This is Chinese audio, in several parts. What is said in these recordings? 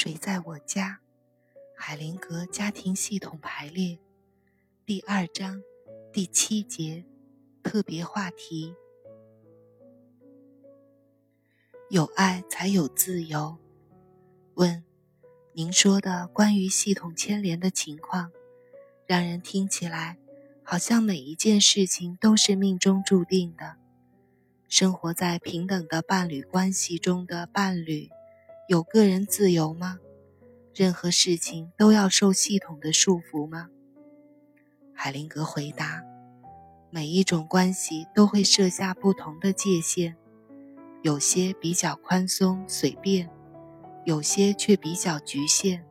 谁在我家？海灵格家庭系统排列第二章第七节特别话题：有爱才有自由。问：您说的关于系统牵连的情况，让人听起来好像每一件事情都是命中注定的。生活在平等的伴侣关系中的伴侣。有个人自由吗？任何事情都要受系统的束缚吗？海灵格回答：每一种关系都会设下不同的界限，有些比较宽松随便，有些却比较局限。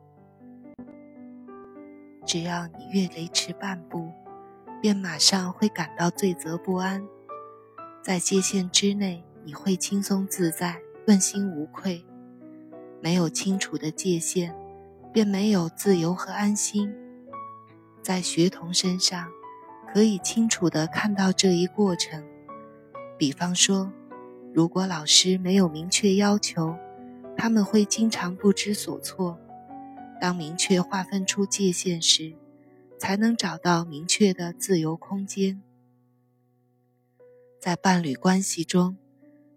只要你越雷池半步，便马上会感到罪责不安。在界限之内，你会轻松自在，问心无愧。没有清楚的界限，便没有自由和安心。在学童身上，可以清楚地看到这一过程。比方说，如果老师没有明确要求，他们会经常不知所措。当明确划分出界限时，才能找到明确的自由空间。在伴侣关系中。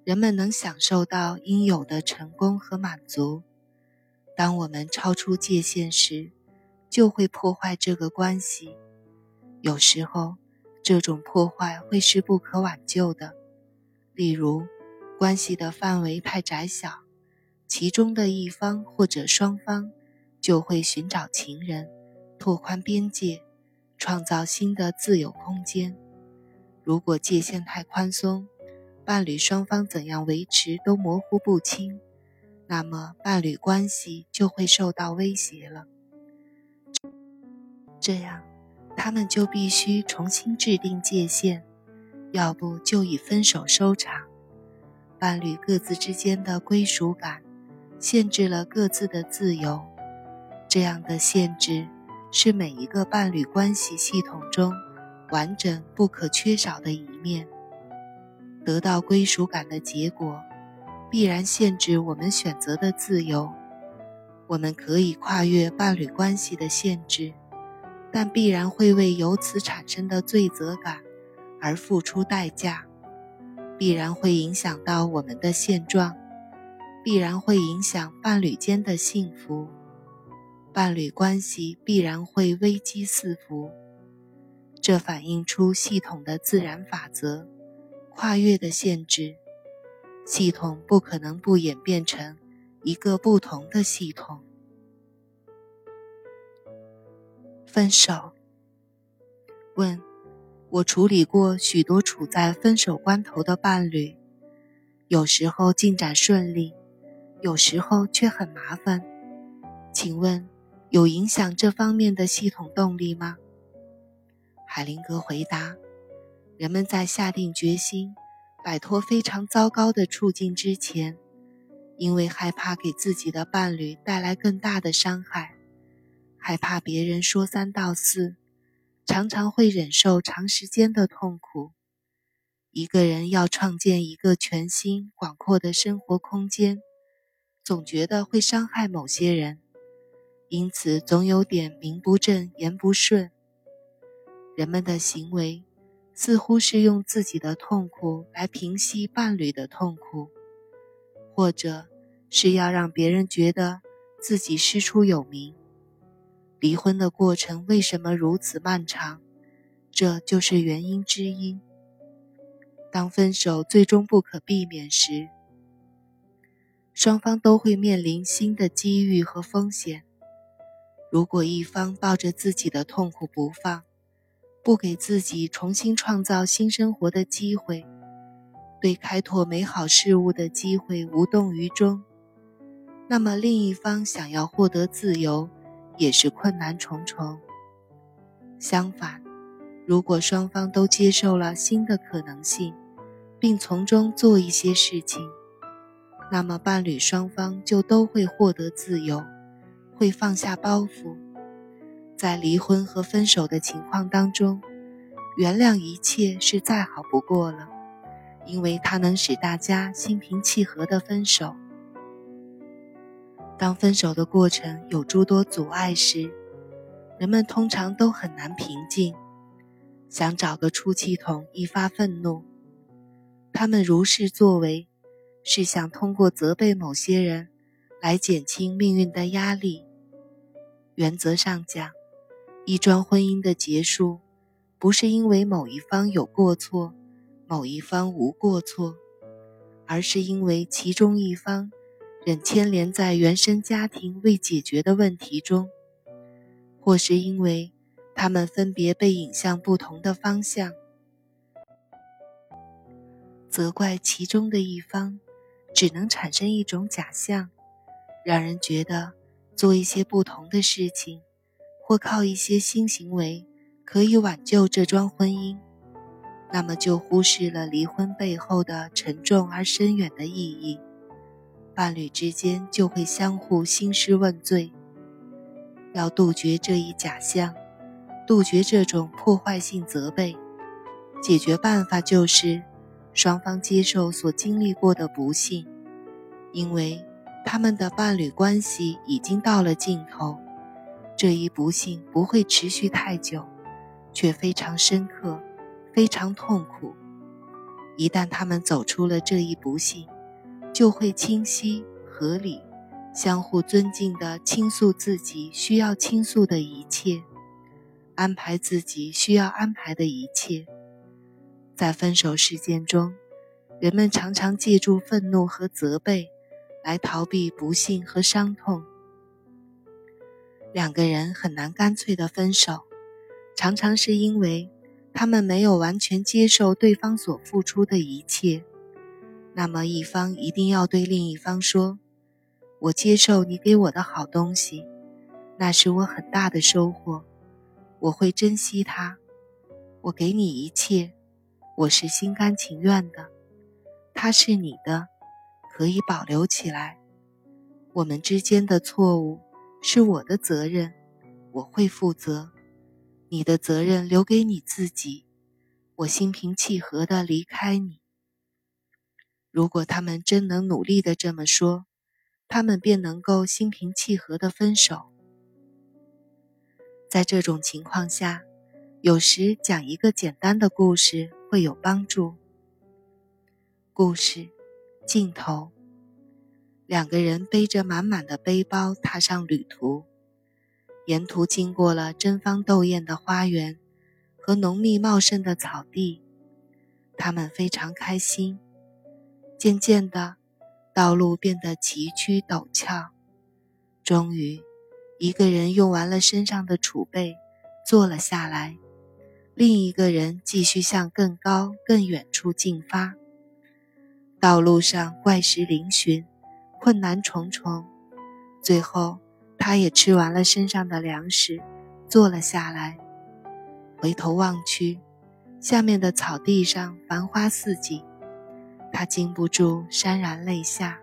人们能享受到应有的成功和满足。当我们超出界限时，就会破坏这个关系。有时候，这种破坏会是不可挽救的。例如，关系的范围太窄小，其中的一方或者双方就会寻找情人，拓宽边界，创造新的自由空间。如果界限太宽松，伴侣双方怎样维持都模糊不清，那么伴侣关系就会受到威胁了。这样，他们就必须重新制定界限，要不就以分手收场。伴侣各自之间的归属感，限制了各自的自由。这样的限制是每一个伴侣关系系统中完整不可缺少的一面。得到归属感的结果，必然限制我们选择的自由。我们可以跨越伴侣关系的限制，但必然会为由此产生的罪责感而付出代价，必然会影响到我们的现状，必然会影响伴侣间的幸福，伴侣关系必然会危机四伏。这反映出系统的自然法则。跨越的限制，系统不可能不演变成一个不同的系统。分手。问：我处理过许多处在分手关头的伴侣，有时候进展顺利，有时候却很麻烦。请问，有影响这方面的系统动力吗？海灵格回答。人们在下定决心摆脱非常糟糕的处境之前，因为害怕给自己的伴侣带来更大的伤害，害怕别人说三道四，常常会忍受长时间的痛苦。一个人要创建一个全新广阔的生活空间，总觉得会伤害某些人，因此总有点名不正言不顺。人们的行为。似乎是用自己的痛苦来平息伴侣的痛苦，或者是要让别人觉得自己师出有名。离婚的过程为什么如此漫长？这就是原因之一。当分手最终不可避免时，双方都会面临新的机遇和风险。如果一方抱着自己的痛苦不放，不给自己重新创造新生活的机会，对开拓美好事物的机会无动于衷，那么另一方想要获得自由，也是困难重重。相反，如果双方都接受了新的可能性，并从中做一些事情，那么伴侣双方就都会获得自由，会放下包袱。在离婚和分手的情况当中，原谅一切是再好不过了，因为它能使大家心平气和的分手。当分手的过程有诸多阻碍时，人们通常都很难平静，想找个出气筒一发愤怒。他们如是作为，是想通过责备某些人，来减轻命运的压力。原则上讲，一桩婚姻的结束，不是因为某一方有过错，某一方无过错，而是因为其中一方仍牵连在原生家庭未解决的问题中。或是因为他们分别被引向不同的方向，责怪其中的一方，只能产生一种假象，让人觉得做一些不同的事情，或靠一些新行为可以挽救这桩婚姻，那么就忽视了离婚背后的沉重而深远的意义，伴侣之间就会相互兴师问罪。要杜绝这一假象，杜绝这种破坏性责备，解决办法就是双方接受所经历过的不幸，因为他们的伴侣关系已经到了尽头。这一不幸不会持续太久，却非常深刻，非常痛苦。一旦他们走出了这一不幸，就会清晰合理。相互尊敬地倾诉自己需要倾诉的一切，安排自己需要安排的一切。在分手事件中，人们常常借助愤怒和责备来逃避不幸和伤痛。两个人很难干脆的分手，常常是因为他们没有完全接受对方所付出的一切。那么，一方一定要对另一方说。我接受你给我的好东西，那是我很大的收获，我会珍惜它。我给你一切，我是心甘情愿的，它是你的，可以保留起来。我们之间的错误是我的责任，我会负责。你的责任留给你自己，我心平气和地离开你。如果他们真能努力地这么说。他们便能够心平气和的分手。在这种情况下，有时讲一个简单的故事会有帮助。故事镜头：两个人背着满满的背包踏上旅途，沿途经过了争芳斗艳的花园和浓密茂盛的草地，他们非常开心。渐渐的。道路变得崎岖陡峭，终于，一个人用完了身上的储备，坐了下来；另一个人继续向更高、更远处进发。道路上怪石嶙峋，困难重重。最后，他也吃完了身上的粮食，坐了下来。回头望去，下面的草地上繁花似锦。他禁不住潸然泪下。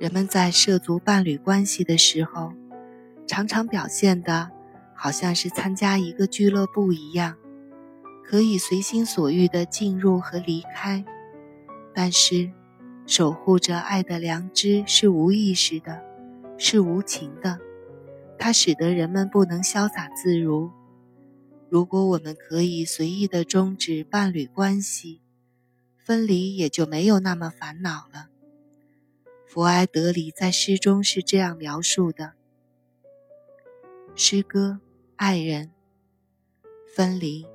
人们在涉足伴侣关系的时候，常常表现的，好像是参加一个俱乐部一样，可以随心所欲的进入和离开。但是，守护着爱的良知是无意识的，是无情的，它使得人们不能潇洒自如。如果我们可以随意的终止伴侣关系，分离也就没有那么烦恼了。弗埃德里在诗中是这样描述的：诗歌，爱人，分离，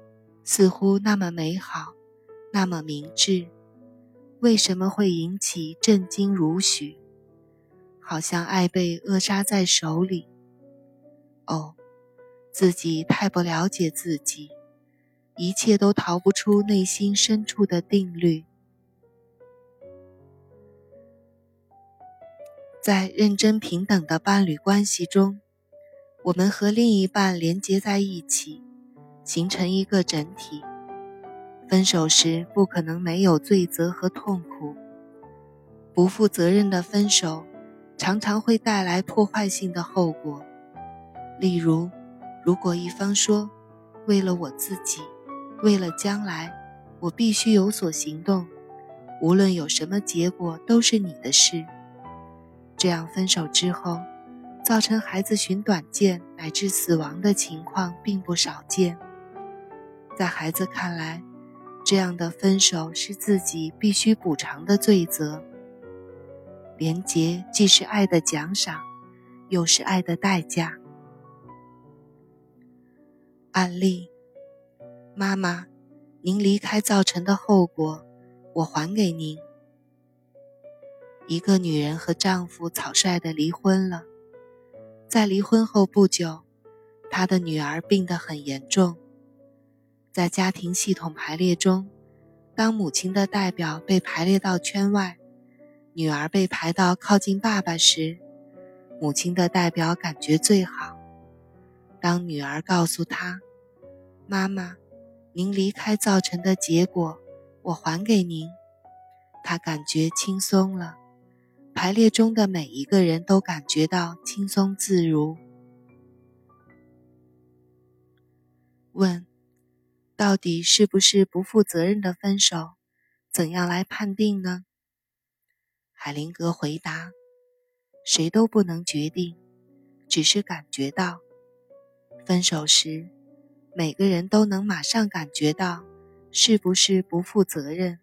似乎那么美好，那么明智，为什么会引起震惊如许？好像爱被扼杀在手里。哦。自己太不了解自己，一切都逃不出内心深处的定律。在认真平等的伴侣关系中，我们和另一半连接在一起，形成一个整体。分手时不可能没有罪责和痛苦。不负责任的分手，常常会带来破坏性的后果，例如。如果一方说：“为了我自己，为了将来，我必须有所行动，无论有什么结果都是你的事。这样分手之后，造成孩子寻短见乃至死亡的情况并不少见。在孩子看来，这样的分手是自己必须补偿的罪责。廉洁既是爱的奖赏，又是爱的代价。案例：妈妈，您离开造成的后果，我还给您。一个女人和丈夫草率的离婚了，在离婚后不久，她的女儿病得很严重。在家庭系统排列中，当母亲的代表被排列到圈外。女儿被排到靠近爸爸时，母亲的代表感觉最好。当女儿告诉她：“妈妈，您离开造成的结果，我还给您。”她感觉轻松了。排列中的每一个人都感觉到轻松自如。问：到底是不是不负责任的分手？怎样来判定呢？海灵格回答：“谁都不能决定，只是感觉到。分手时，每个人都能马上感觉到是不是不负责任。